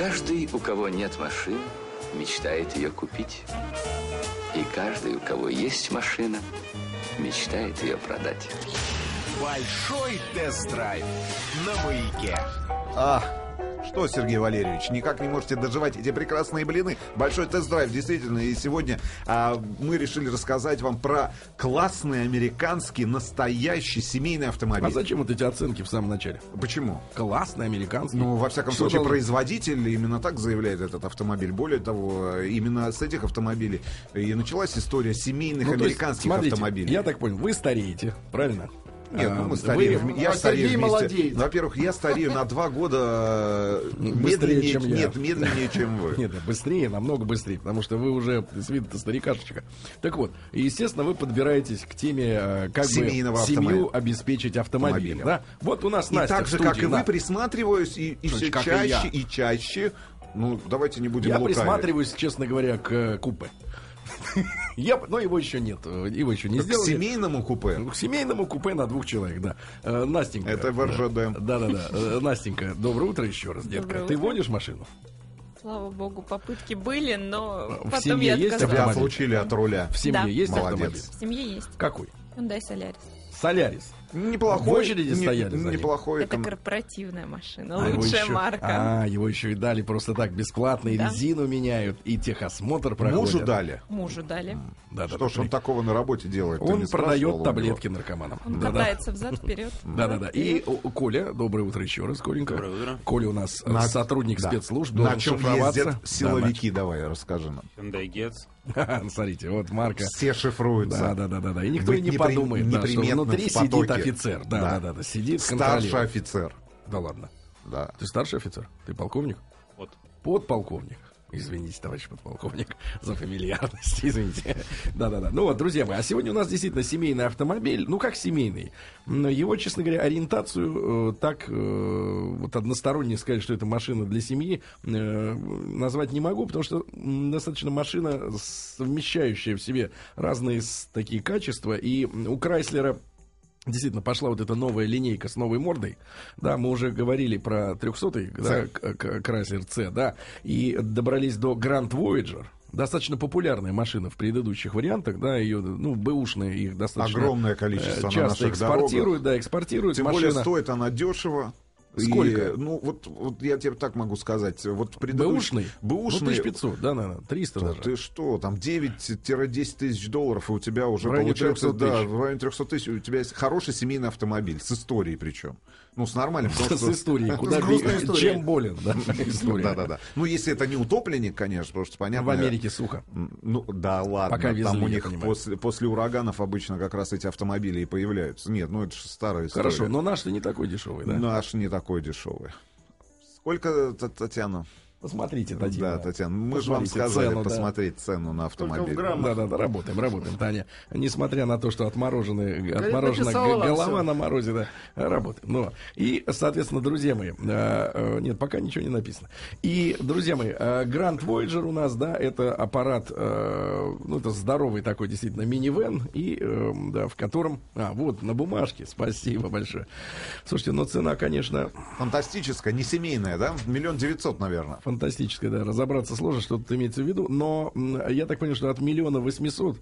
Каждый, у кого нет машины, мечтает ее купить. И каждый, у кого есть машина, мечтает ее продать. Большой тест-драйв на маяке. А, что, Сергей Валерьевич, никак не можете доживать эти прекрасные блины? Большой тест-драйв, действительно. И сегодня а, мы решили рассказать вам про классный американский настоящий семейный автомобиль. А зачем вот эти оценки в самом начале? Почему? Классный американский. Ну, во всяком Что случае, должен- производитель именно так заявляет этот автомобиль. Более того, именно с этих автомобилей и началась история семейных Ну, то есть, американских смотрите, автомобилей. Я так понял, вы стареете, правильно? Нет, ну А, мы стареем. вы- я старею Сергей вместе. молодеет. Во-первых, я старею на два года э, Быстрее, медленнее, чем я. Нет, медленнее, чем вы. Нет, быстрее, намного быстрее, потому что вы уже с виду старикашечка. Так вот, и, естественно, вы подбираеть к теме, э, как Семейного бы семью автомобиля. обеспечить автомобилем. Да? Вот у нас И Настя так же, студии, как и да. вы, присматриваюсь и, и все и чаще я. и чаще. Ну, давайте не будем Я лукавить. присматриваюсь, честно говоря, к э, купе. Я, но его еще нет, э, его еще не К сделали. семейному купе. К семейному купе на двух человек, да. Э, Настенька. Это в РЖД. Да, да, да. Э, Настенька, доброе утро еще раз, детка. Доброе Ты утро. водишь машину? Слава богу, попытки были, но В потом семье я есть отказалась. Тебя отлучили от руля. В семье Да. есть Молодец. автомобиль? В семье есть. Какой? Hyundai Solaris. Солярис. Неплохой. В очереди не- стояли за ним? Неплохой. Это кон- корпоративная машина, А лучшая еще- марка. А, его еще и дали просто так бесплатно, и Да. резину меняют, и техосмотр проходят. Мужу дали. Мужу дали. Да, да, Что ж он такого на работе делает? Он продает таблетки наркоманам. Он Да-да. катается взад-вперед. Да-да-да. И Коля, доброе утро еще раз, Коленька. Доброе утро. Коля у нас э, На- сотрудник да. спецслужб, На чем ездят силовики? Давай, расскажи нам. Hyundai Getz. Смотрите, вот марка. Все шифруются. Да, да, да, да, да. И никто и не подумает, да, что внутри сидит офицер. Да, да, да, да, сидит, Старший офицер. Да ладно. Да. Ты старший офицер? Ты полковник? Вот. Подполковник. Извините, товарищ подполковник, за фамильярность, извините. Да-да-да. Ну вот, друзья мои, а сегодня у нас действительно семейный автомобиль. Ну, как семейный? Но Его, честно говоря, ориентацию э, так э, вот односторонне сказать, что это машина для семьи, э, назвать не могу, потому что достаточно машина, совмещающая в себе разные такие качества. И у Крайслера Действительно, пошла вот эта новая линейка с новой мордой. Да, мы уже говорили про 300-й да, к- к- Chrysler C, да, и добрались до Grand Voyager. Достаточно популярная машина в предыдущих вариантах, да, ее, ну, бэушные их достаточно Огромное э, количество на часто наших экспортируют, да, экспортируют. Тем машина. более стоит она дешево. И, Сколько? ну, вот, вот я тебе так могу сказать. Вот предыдущий... Бэушный? Бэушный. Ну, 1500, да, наверное, 300 Да даже. Ты что, там 9-10 тысяч долларов, и у тебя уже получается, 300 да, в районе 300 тысяч, у тебя есть хороший семейный автомобиль, с историей причем. Ну, с нормальным. потому С историей, куда С чем болен, да, история. Да, да, да. Ну, если это не утопленник, конечно, потому что понятно. В Америке сухо. Ну, да, ладно. Пока везли, там у них после, после ураганов обычно как раз эти автомобили и появляются. Нет, ну это же старая история. Хорошо, но наш-то не такой дешевый, да? Наш не такой дешевый. Сколько, Татьяна? Посмотрите, Да, Татьяна. Татьяна, мы же вам Посмотрите сказали цену, да. посмотреть цену на автомобиль. Да, да, да, работаем, работаем, Таня. Несмотря на то, что отмороженная, отморожена голова на морозе, да, работаем. Ну, и, соответственно, друзья мои, э, э, нет, пока ничего не написано. И, друзья мои, э, Grand Voyager у нас, да, это аппарат, э, ну, это здоровый такой, действительно, минивэн, и, э, да, в котором, а, вот, на бумажке, спасибо большое. Слушайте, ну, цена, конечно, Фантастическая, не семейная, да? Миллион девятьсот, наверное. Фантастическая, да, разобраться сложно, что тут имеется в виду, но я так понял, что от миллиона восьмисот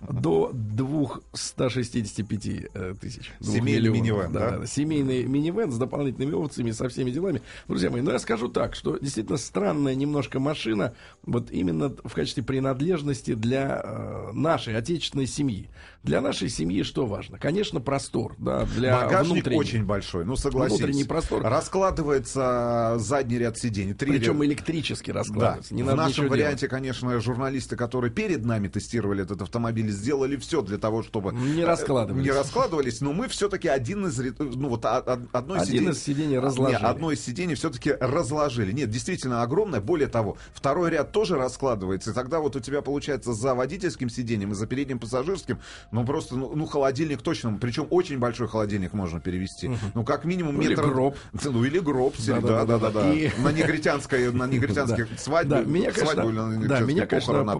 до 265 э, тысяч. Семейный минивэн, да? Семейный минивэн с дополнительными опциями, со всеми делами. Друзья мои, ну я скажу так, что действительно странная немножко машина, вот именно в качестве принадлежности для э, нашей отечественной семьи. Для нашей семьи что важно? Конечно, простор, да, для Багажник очень большой, ну согласись. Внутренний простор. Раскладывается задний ряд сидений. Три Причем ряда. электрически Да. раскладывается. Не в нашем варианте, конечно, журналисты, которые перед нами тестировали этот автомобиль, сделали все для того, чтобы Не э, раскладывались. Не раскладывались, но мы все-таки один из ну вот а- одно из Один сидений- из сидений разложили. Не, одно из сидений все-таки разложили. Нет, действительно огромное. Более того, второй ряд тоже раскладывается, и тогда вот у тебя получается за водительским сиденьем и за передним пассажирским, ну просто, ну, ну, холодильник точно, причем очень большой холодильник можно перевести. Ну как минимум Ну, или метр. гроб. Ну или гроб, да, да, да, да. И- На негритянской, на негритянских Да. свадьбе, Да, меня, свадьбу конечно, да, меня, конечно,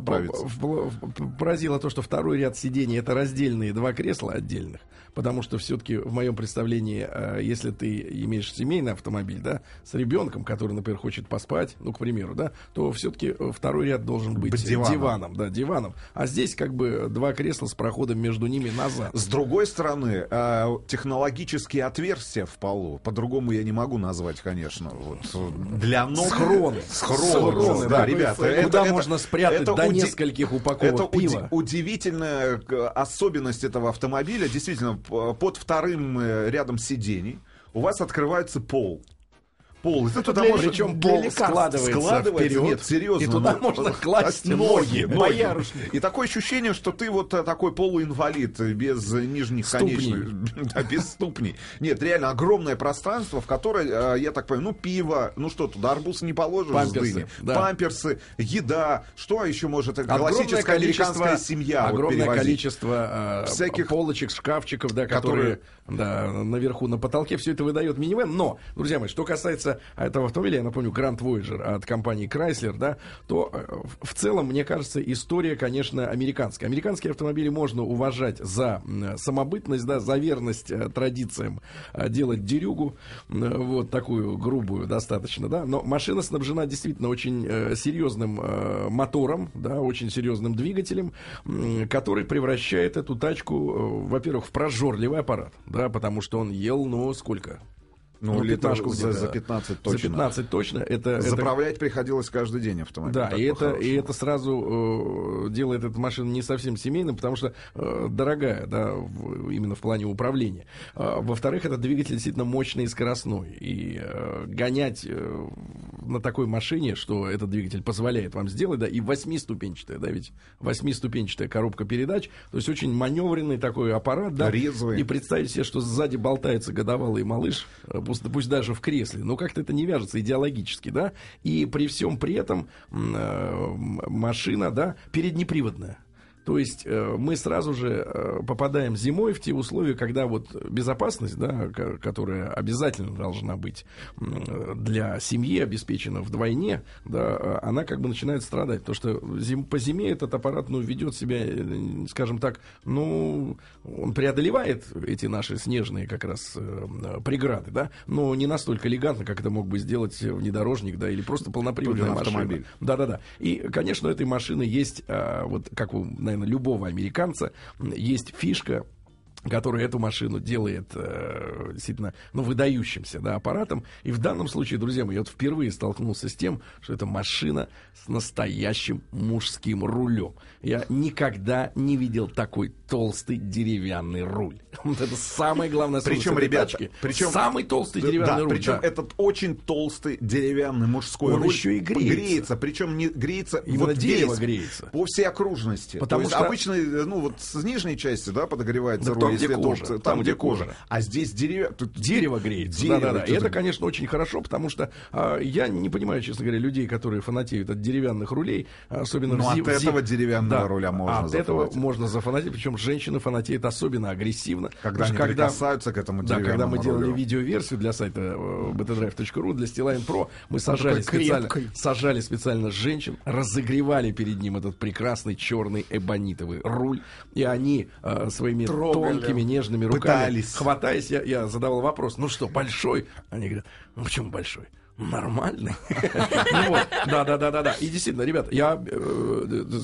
поразило то, то, что второй ряд сидений это раздельные два кресла отдельных, потому что все-таки в моем представлении, э, если ты имеешь семейный автомобиль, да, с ребенком, который, например, хочет поспать, ну, к примеру, да, то все-таки второй ряд должен быть Быть диваном. диваном, да, диваном. А здесь как бы два кресла с проходом между ними назад. С другой стороны, э, технологические отверстия в полу, по-другому я не могу назвать, конечно, вот, э, для ног. Схроны. Схроны, Схроны, да, да. ребята. Куда можно спрятать это до уди- нескольких упаковок Это уди- пива. Удивительная э, особенность этого автомобиля. Действительно, под вторым э, рядом сидений у вас открывается пол. Пол. И ты туда можешь- причем пол складывается складывается. вперед, Нет, серьезно. и туда ну, можно класть ноги. ноги, боярышник. И такое ощущение, что ты вот э, такой полуинвалид э, без нижних конечностей. Да, без ступней. Нет, реально огромное пространство, в которое, э, я так понимаю, ну, пиво, ну что, туда арбуз не положишь Памперсы, да. Памперсы, еда, что еще может Огромное классическая американская семья вот огромное перевозить? количество э, Всяких- полочек, шкафчиков, да, которые, да, наверху на потолке, все это выдает минивэн. Но, друзья мои, что касается этого автомобиля, я напомню, Grand Voyager от компании Chrysler, да, то э, в- целом, мне кажется, история, конечно, американская. Американские автомобили можно уважать за самобытность, да, за верность э, традициям э, делать дерюгу, вот такую грубую достаточно, да, но машина снабжена действительно очень серьезным мотором, да, очень серьезным двигателем, который превращает эту тачку, во-первых, в прожорливый аппарат, да, потому что он ел, ну, сколько? Ну, литров пятнашку за, за 15 За точно. 15 точно. Это, это Заправлять приходилось каждый день автомобиль. да, и это, и это сразу э, делает эту машину не совсем семейной, потому что э, дорогая, да, в- именно в плане управления. А, во-вторых, этот двигатель действительно мощный и скоростной. И э, гонять э, на такой машине, что этот двигатель позволяет вам сделать, да, и восьмиступенчатая, да, ведь восьмиступенчатая коробка передач, то есть очень маневренный такой аппарат, да. Резвый. И представить себе, что сзади болтается годовалый малыш, э, пусть, пусть даже в кресле, но как-то это не вяжется идеологически, да, и при всем при этом э, машина, да, переднеприводная. То есть э, мы сразу же э, попадаем зимой в те условия, когда вот безопасность, да, ко- которая обязательно должна быть для семьи обеспечена вдвойне, да, э, она как бы начинает страдать, потому что зим- по зиме этот аппарат, ну, ведет себя, скажем так, ну, он преодолевает эти наши снежные как раз преграды, да, но не настолько элегантно, как это мог бы сделать внедорожник, да, или просто машина. автомобиль. Да-да-да. И, конечно, у этой машины есть, а, вот как у, наверное, любого американца, есть фишка, которая эту машину делает э, действительно ну, выдающимся да, аппаратом. И в данном случае, друзья мои, я вот впервые столкнулся с тем, что это машина с настоящим мужским рулем. Я никогда не видел такой толстый деревянный руль. Вот это самое главное Причем, ребята, причем- самый толстый Да, деревянный руль. причем да. этот очень толстый деревянный мужской Он руль еще и греется. причем не греется Именно вот дерево весь, греется. по всей окружности. Потому То есть что- обычно, э, ну вот с нижней части, да, подогревается Да руль, если где кожа, опция, там, где кожа. А здесь дерево, тут Дерево греется. Дерево, да, да, да. И это- конечно, очень хорошо, потому что а, я не понимаю, честно говоря, людей, которые фанатеют от деревянных рулей, особенно Ну, в зи- от этого деревянного Да, руля можно От этого можно зафанатеть, причем женщины фанатеют особенно агрессивно. Когда они что прикасаются к этому Да, когда мы деревянному делали рулю. видеоверсию для сайта э, btdrive.ru, для Stillline Pro, мы сажали специально, сажали специально женщин, разогревали перед ним этот прекрасный черный эбонитовый руль, и они э, своими Трогали. Тонкими нежными руками, Пытались. хватаясь, я, я задавал вопрос, ну что, большой? Они говорят, ну почему большой? Нормальный. Ну Да, да, да, да, да. И действительно, ребят, я э,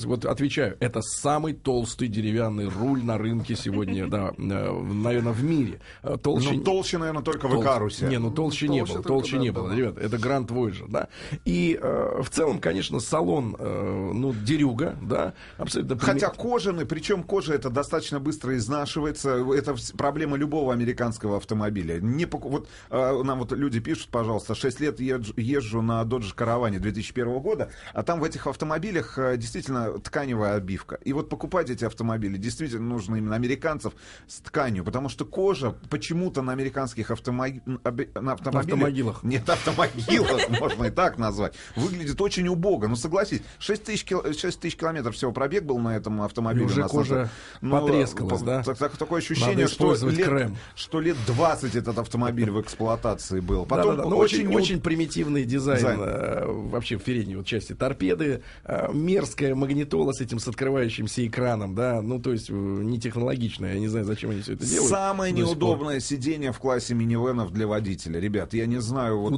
вот отвечаю, это самый толстый деревянный руль на рынке сегодня, да, наверное, в мире. Э, Толще, Ну, толще, наверное, только в Толще. Икарусе. Не, ну толще не было, толще не было, да. ребят. Это Grand Voyager, да. И э, в целом, конечно, салон, э, ну, дерюга, да, абсолютно. Хотя кожаный, причем кожа это достаточно быстро изнашивается. Это проблема любого американского автомобиля. Не поку- вот э, нам вот люди пишут, пожалуйста, 6 лет езжу, езжу на Dodge Caravane 2001 года, а там в этих автомобилях э, действительно тканевая обивка. И вот покупать эти автомобили действительно нужно именно американцев с тканью, потому что кожа почему-то на американских автомо- оби- на автомобилях... Автомогилах. Нет, автомобилах, можно и так назвать. Выглядит очень убого. Ну, согласись, 6 тысяч, кил- 6 тысяч километров всего пробег был на этом автомобиле. И уже кожа на- потрескалась, по- да? так- так- такое ощущение, что лет, крем. что лет 20 этот автомобиль в эксплуатации был. Потом ну, очень, очень, примитивный дизайн Дизайн. э, вообще в передней вот части торпеды, э, мерзкая магнитола с этим с открывающимся экраном, да, ну то есть э, не технологичная, я не знаю, зачем они все это делают. Самое неудобное сиденье в классе минивенов для водителя. Ребят, я не знаю. Вот, э,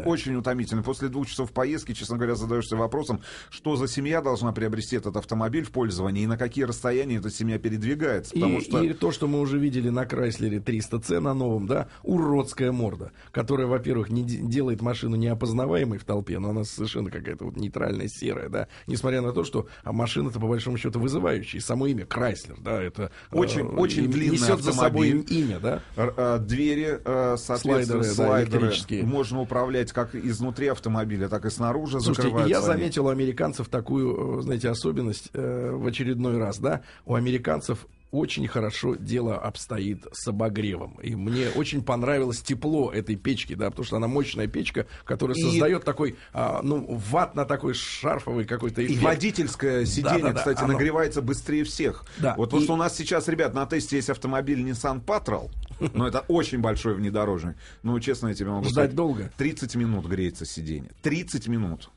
о- очень утомительно. После двух часов поездки, честно говоря, задаешься вопросом, что за семья должна приобрести этот автомобиль в пользовании и на какие расстояния эта семья передвигается. И, Потому что... и то, что мы уже видели на Крайслере 300C на новом, да, уродская морда, которая, во-первых, не де- делает машину неопознаваемой в толпе, но она совершенно какая-то вот нейтральная, серая, да, несмотря на то, что а, машина-то по большому счету вызывающая, и само имя Крайслер, да, это Очень- очень и- длинный несет за собой имя, да. Э, Двери, э, соответственно, Слайдеры, да, слайдеры, электрические. можно управлять как изнутри автомобиля, так и снаружи. Слушайте, я заметил у американцев такую, э, знаете, особенность э, в очередной раз, да, у американцев очень хорошо дело обстоит с обогревом. И мне очень понравилось тепло этой печки, да, потому что она мощная печка, которая И- создает такой, а, ну, ватно такой шарфовый какой-то И эффект. водительское сиденье, Да-да-да, кстати, оно- нагревается быстрее всех. Да, Вот потому и- что у нас сейчас, ребят, на тесте есть автомобиль Nissan Patrol, но это очень большой внедорожник. Ну, честно, я тебе могу Ждать сказать. долго? 30 минут греется сиденье. 30 минут.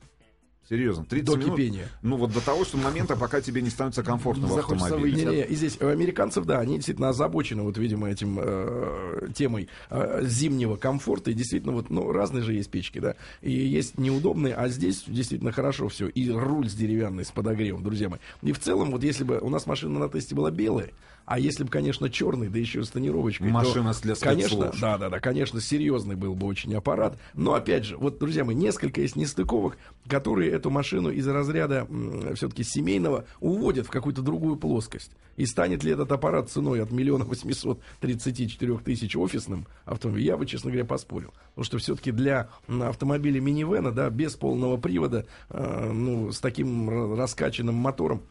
Серьезно, 30 До минут. кипения. Ну, вот до того, что момента, пока тебе не становится комфортно в автомобиле. выйти. Не-не, и здесь у американцев, да, они действительно озабочены, вот, видимо, этим э, темой э, зимнего комфорта. И действительно, вот, ну, разные же есть печки, да. И есть неудобные, а здесь действительно хорошо все. И руль с деревянный, с подогревом, друзья мои. И в целом, вот если бы у нас машина на тесте была белая, а если бы, конечно, черный, да еще с тонировочкой. то, Машина для Конечно, да, да, да, конечно, серьезный был бы очень аппарат. Но опять же, вот, друзья мои, несколько есть нестыковок, которые эту машину из разряда все-таки семейного уводят в какую-то другую плоскость. И станет ли этот аппарат ценой от миллиона восемьсот тридцати четырех тысяч офисным автомобилем, я бы, честно говоря, поспорил. Потому что все-таки для автомобиля минивэна, да, без полного привода, э, ну, с таким ра- раскачанным мотором,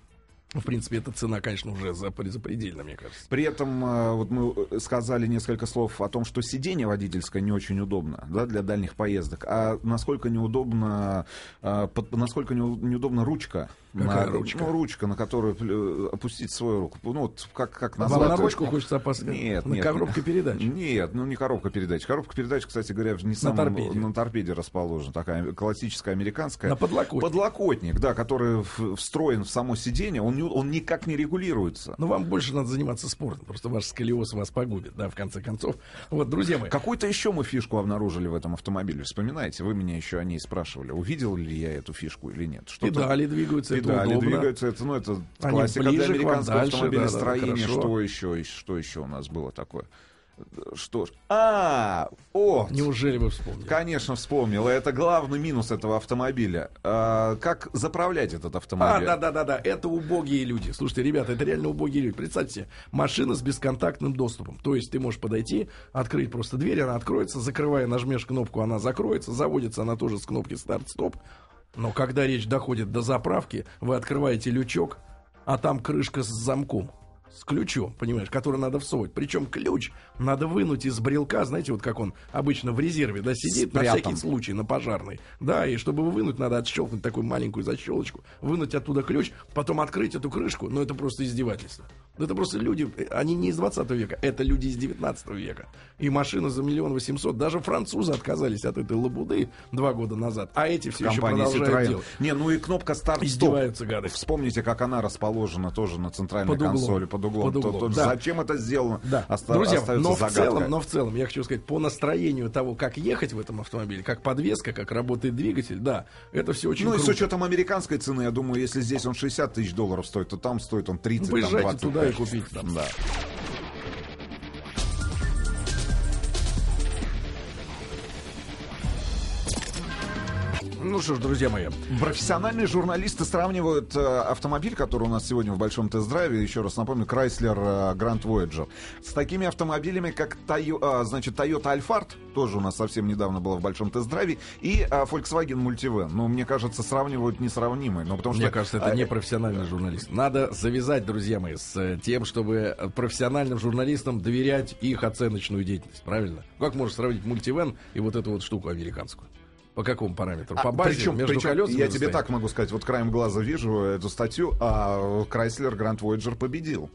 в принципе, эта цена, конечно, уже запре- запредельна, мне кажется. При этом э, вот мы э, сказали несколько слов о том, что сиденье водительское не очень удобно да, для дальних поездок, а насколько неудобно, э, насколько неу- неудобна ручка. Какая на, ручка? Ну, ручка, на которую опустить свою руку. Ну, вот как, как Вам назвать? на ручку хочется опаска? Нет, на нет. коробке передач. Нет, ну не коробка передач. Коробка передач, кстати говоря, не самом, торпеде. на торпеде расположена. Такая классическая американская. На подлокотнике. Подлокотник, да, который встроен в само сиденье, он, не- он никак не регулируется. Но вам больше надо заниматься спортом. Просто ваш сколиоз вас погубит, да, в конце концов. Вот, друзья мои. Какую-то еще мы фишку обнаружили в этом автомобиле. Вспоминаете, вы меня еще о ней спрашивали. Увидел ли я эту фишку или нет? Что-то- Педали двигаются, это Педали удобно. двигаются, это, ну, это Они классика для автомобилестроения. да, да, хорошо. что еще, что еще у нас было такое? Что ж? А, о, Неужели вы вспомнили? Конечно, вспомнил. Это главный минус этого автомобиля. А, как заправлять этот А, автомобиль? да, да, да, да, это убогие люди. Слушайте, ребята, это реально убогие люди. Представьте себе, машина с бесконтактным доступом. То есть ты можешь подойти, открыть просто дверь, она откроется, закрывая, нажмешь кнопку, она закроется, заводится она тоже с кнопки старт-стоп. Но когда речь доходит до заправки, вы открываете лючок, а там крышка с замком. С ключом, понимаешь, который надо всовывать. Причем ключ надо вынуть из брелка, знаете, вот как он обычно в резерве, да, сидит на Спрятан. всякий случай, на пожарный. Да, и чтобы его вынуть, надо отщелкнуть такую маленькую защелочку, вынуть оттуда ключ, потом открыть эту крышку. Ну, это просто издевательство. Ну, Это просто люди, они не из 20 века, это люди из 19 века. И машина за миллион восемьсот. Даже французы отказались от этой лабуды два года назад. А эти все еще продолжают Citroёn. делать. Не, ну и кнопка старт-стоп. Издеваются гады. Вспомните, как она расположена тоже на центральной Под углом. консоли под углом. Под углом, То- то да. Зачем это сделано? Да. оста- Друзья, но в, загадкой. целом, но в целом, я хочу сказать, по настроению того, как ехать в этом автомобиле, как подвеска, как работает двигатель, да, это все очень Ну и с круто. учетом американской цены, я думаю, если здесь он 60 тысяч долларов стоит, то там стоит он 30, там, Поезжайте 20. туда и купите там. Да. Ну что ж, друзья мои, Профессиональные журналисты сравнивают э, автомобиль, который у нас сегодня в большом тест-драйве, еще раз напомню, Chrysler э, Grand Voyager, с такими автомобилями, как Тойо- а, значит, Toyota Alphard, тоже у нас совсем недавно было в большом тест-драйве, и а, Volkswagen Multivan. Ну, мне кажется, сравнивают несравнимые. Но потому мне что, кажется, это а, не профессиональный журналист. Надо завязать, друзья мои, с э, тем, чтобы э, профессиональным журналистам доверять их оценочную деятельность, правильно? Как можно сравнить мультивен и вот эту вот штуку американскую? По какому параметру? По А, базе, причем, между причем колесами я тебе так могу сказать, вот краем глаза вижу эту статью, а Chrysler Grand Voyager победил.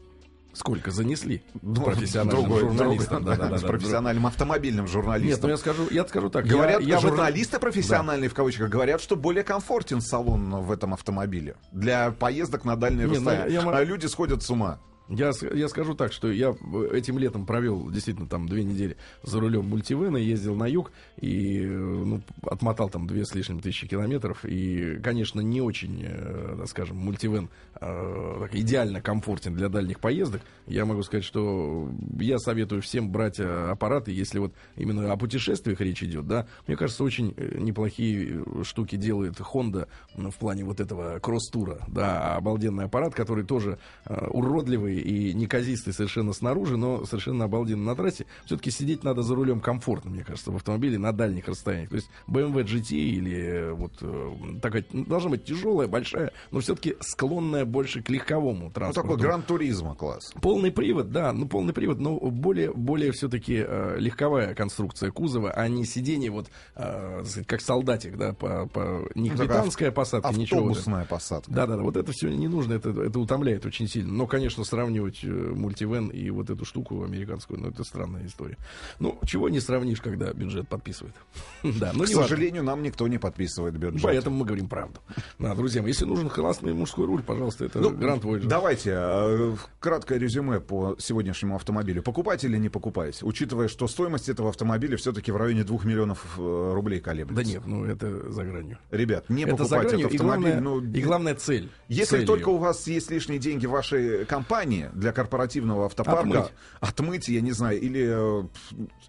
Сколько занесли Ну, профессиональным другой- журналистам. другой, Да, да, да, с да. профессиональным автомобильным Нет, журналистом. ну я скажу, я скажу так. Говорят, я, я в этом- журналисты профессиональные, в кавычках, говорят, что более комфортен салон в этом автомобиле для поездок на дальние ну, расстояния. я мо- А люди сходят с ума. Я, я скажу так, что я э, этим летом провел действительно там две недели за рулем мультивена, ездил на юг и э, ну, отмотал там две с лишним тысячи километров. И, конечно, не очень, э, так скажем, мультивен так идеально комфортен для дальних поездок. Я могу сказать, что я советую всем брать аппараты, если вот именно о путешествиях речь идет, да. Мне кажется, очень неплохие штуки делает Honda в плане вот этого кросс-тура, да, обалденный аппарат, который тоже уродливый и неказистый совершенно снаружи, но совершенно обалденный на трассе. Все-таки сидеть надо за рулем комфортно, мне кажется, в автомобиле на дальних расстояниях. То есть BMW GT или э, вот э, такая ну, должна быть тяжелая, большая, но все-таки склонная больше к легковому Ну, транспорту. такой гран-туризма класс. Полный привод, да, ну полный привод, но более, более все-таки легковая конструкция кузова, а не сиденье вот э, как солдатик, да, по, по не Ну, капитанская посадка, ничего. вот это. Автобусная посадка. Да, да, да, вот это все не нужно, это, это утомляет очень сильно. Но, конечно, сравнивать э, мультивен и вот эту штуку американскую, ну, это странная история. Ну, чего не сравнишь, когда бюджет подписывает. Да, ну К не важно. сожалению, нам никто не подписывает бюджет. Поэтому мы говорим правду. Да, друзья если нужен классный мужской руль, пожалуйста, это Гранд Voyager. Ну, Давайте э, краткое резюме по сегодняшнему автомобилю. Покупать или не покупать? Учитывая, что стоимость этого автомобиля все-таки в районе 2 миллионов э, рублей колеблется. Да нет, ну это за гранью. Ребят, не это за покупать гранью, этот и автомобиль. главное, ну, и главная цель. Если Цель только у вас есть лишние деньги в вашей компании для корпоративного автопарка, Отмыть. отмыть, я не знаю, или,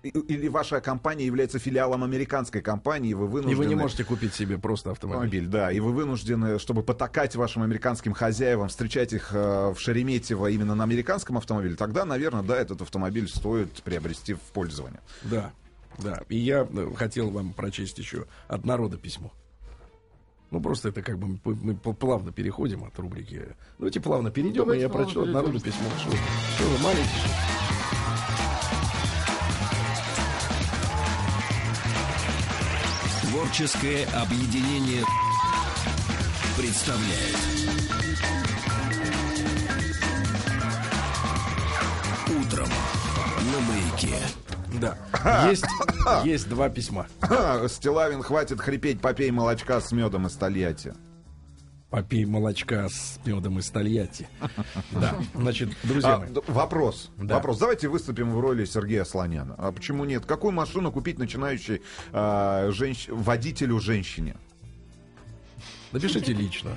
э, или ваша компания является филиалом американской компании, и вы И вынуждены... вы не можете купить себе просто автомобиль. Автомобиль, да, и вы вынуждены, чтобы потакать вашим американским хозяевам, встречать их э, в Шереметьево именно на американском автомобиле, тогда, наверное, да, этот автомобиль стоит приобрести в пользование. Да, да. И я э, хотел вам прочесть еще от народа письмо. Ну, просто это как бы мы, плавно переходим от рубрики. Давайте плавно перейдем, и я прочту перейдем. народа письмо. Что, что вы маленький? Творческое объединение представляет Утром на маяке. Да. Есть, есть два письма. Стилавин, хватит хрипеть, попей молочка с медом из Тольятти. Попей молочка с медом из Тольятти. Да. Значит, друзья А, мои. вопрос. Да. Вопрос. Давайте выступим в роли Сергея Слоняна. А почему нет? Какую машину купить начинающей а, женщ- водителю женщине? Напишите лично.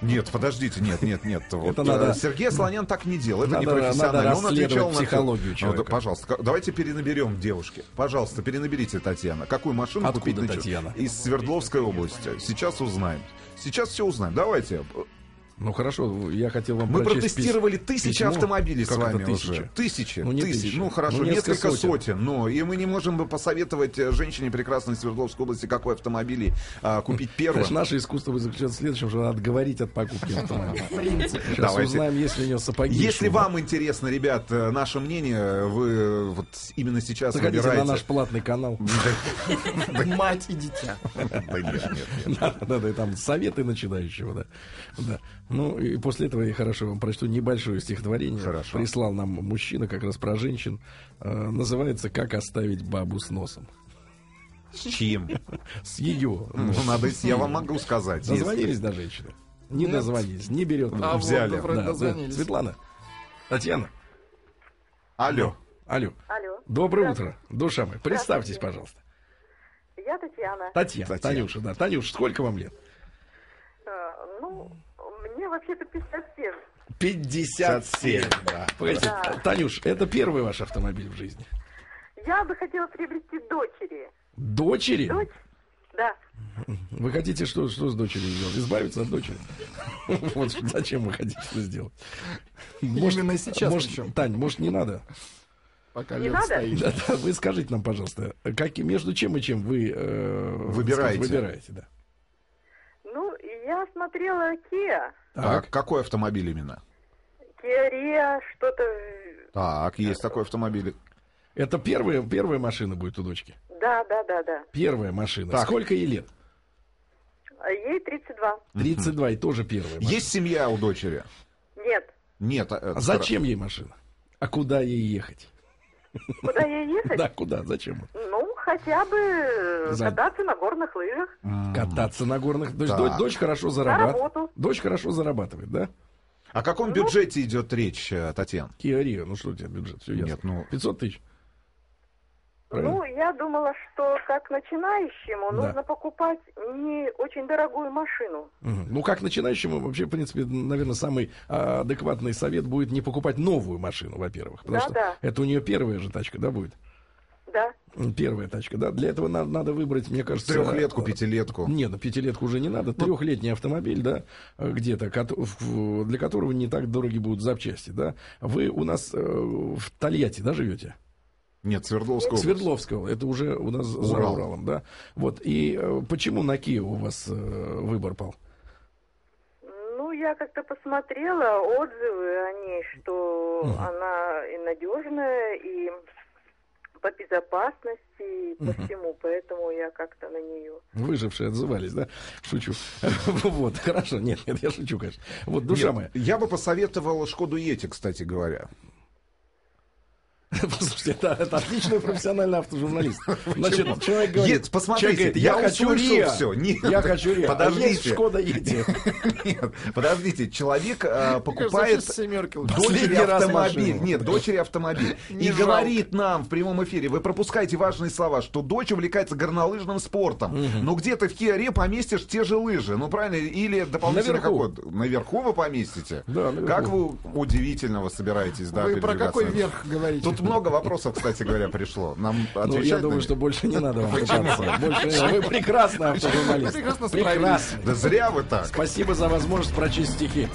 Нет, подождите, нет, нет, нет. Вот, Это надо- э, Сергей Слонян так не делал. Это не Надо- профессионально. надо Он отвечал на психологию Ну, да, человека. пожалуйста, ка- давайте перенаберем девушки. Пожалуйста, перенаберите, Татьяна. Какую машину Откуда купить Татьяна? Из Свердловской области. Сейчас узнаем. Сейчас все узнаем. Давайте. Ну хорошо, я хотел вам Мы протестировали пис- тысячи письмо. автомобилей Как с вами это тысяча? уже. Тысячи. Ну, не тысячи. тысяча. Ну хорошо, Ну, несколько несколько, сотен. сотен. Но и мы не можем бы посоветовать э, женщине прекрасной Свердловской области, какой автомобиль а, купить первым. Значит, наше искусство заключается в следующем, что надо отговорить от покупки автомобиля. Сейчас Давайте. узнаем, есть ли у него сапоги. Если вам интересно, ребят, э, наше мнение, вы вот именно сейчас Заходите выбираете. на наш платный канал. Мать и дитя. Да нет, нет, нет. Да, да, да, и там советы начинающего, да. Ну, и после этого я хорошо вам прочту небольшое стихотворение. Хорошо. Прислал нам мужчина как раз про женщин. Э, называется «Как оставить бабу с носом». С чьим? С ее. Ну, надо, я вам могу сказать. Дозвонились до женщины? Не дозвонились, не берет. А Взяли. Светлана. Татьяна. Алло. Алло. Алло. Доброе утро, душа моя. Представьтесь, пожалуйста. Я Татьяна. Татьяна. Татьяна. Танюша, да. Танюш, сколько вам лет? Э, Ну, вообще-то 57. 57. Да. Погодите, Да. Танюш, это первый ваш автомобиль в жизни. Я бы хотела приобрести дочери. Дочери? Дочь? Да. Вы хотите что, что с дочерью сделать? Избавиться от дочери? Вот зачем вы хотите это сделать? Именно сейчас Может. Тань, может, не надо? Пока Не надо? Да, да, вы скажите нам, пожалуйста, как, между чем и чем вы э, Выбираете. сказать, выбираете, да. Ну, я смотрела Kia. Так, какой автомобиль именно? Rio, что-то... Так, есть такой автомобиль. Это первая, первая машина будет у дочки. Да, да, да, да. Первая машина. Так. Сколько ей лет? А Ей 32. 32 и тоже первая машина. Есть семья у дочери? Нет. Нет. а, А зачем ей машина? А куда ей ехать? Куда ей ехать? Да, куда? Зачем? Хотя бы э, За- кататься на горных лыжах. Кататься на горных. То есть дочь, дочь хорошо зарабатывает. Дочь хорошо зарабатывает, да? О каком Ну. бюджете идет речь, э, Татьяна? Rio, ну что у тебя бюджет? Все ясно. Нет, ну- 500 тысяч. Правильно? Ну, я думала, что как начинающему Да. нужно покупать не очень дорогую машину. Ну, как начинающему, вообще, в принципе, наверное, самый а, адекватный совет будет не покупать новую машину, во-первых. Потому что Да-да. это у нее первая же тачка, да, будет? Да. Первая тачка, да. Для этого надо, надо выбрать, мне кажется... Трехлетку, э, пятилетку. Не, ну пятилетку уже не надо. Трехлетний автомобиль, да, где-то, для которого не так дороги будут запчасти, да. Вы у нас э, в Тольятти, да, живете? Нет, Свердловская область. Свердловского, это уже у нас за Урал. Уралом, да. Вот, и э, почему на Kia у вас выбор пал? Ну, я как-то посмотрела отзывы о ней, что Мгм. она и надежная, и по безопасности, и по всему, поэтому я как-то на нее. Выжившие отзывались, да? Шучу. Вот, хорошо. Нет, нет, я шучу, конечно. Вот, душа моя. Я бы посоветовал Шкоду Ети, кстати говоря. Послушайте, это, это отличный профессиональный автожурналист. Значит, человек говорит, Нет, посмотрите, человек говорит, я я, хочу Риа. всё. Нет, я хочу Риа. подождите. А есть Шкода Ети. Нет, подождите, человек э, покупает дочери автомобиль. Нет, дочери автомобиль. Не И жалко. говорит нам в прямом эфире, вы пропускаете важные слова, что дочь увлекается горнолыжным спортом. Но где-то в Киаре поместишь те же лыжи. Ну, правильно, или дополнительно Наверху. какой Наверху вы поместите? Да, наверху. Как вы удивительно вы собираетесь, да, Вы про какой верх говорите? Тут много вопросов, кстати говоря, пришло. Нам Ну, я думаю, что больше не надо вам пытаться. Больше. Вы прекрасный автожурналист. Прекрасно справились. Да зря вы так. Спасибо за возможность прочесть стихи.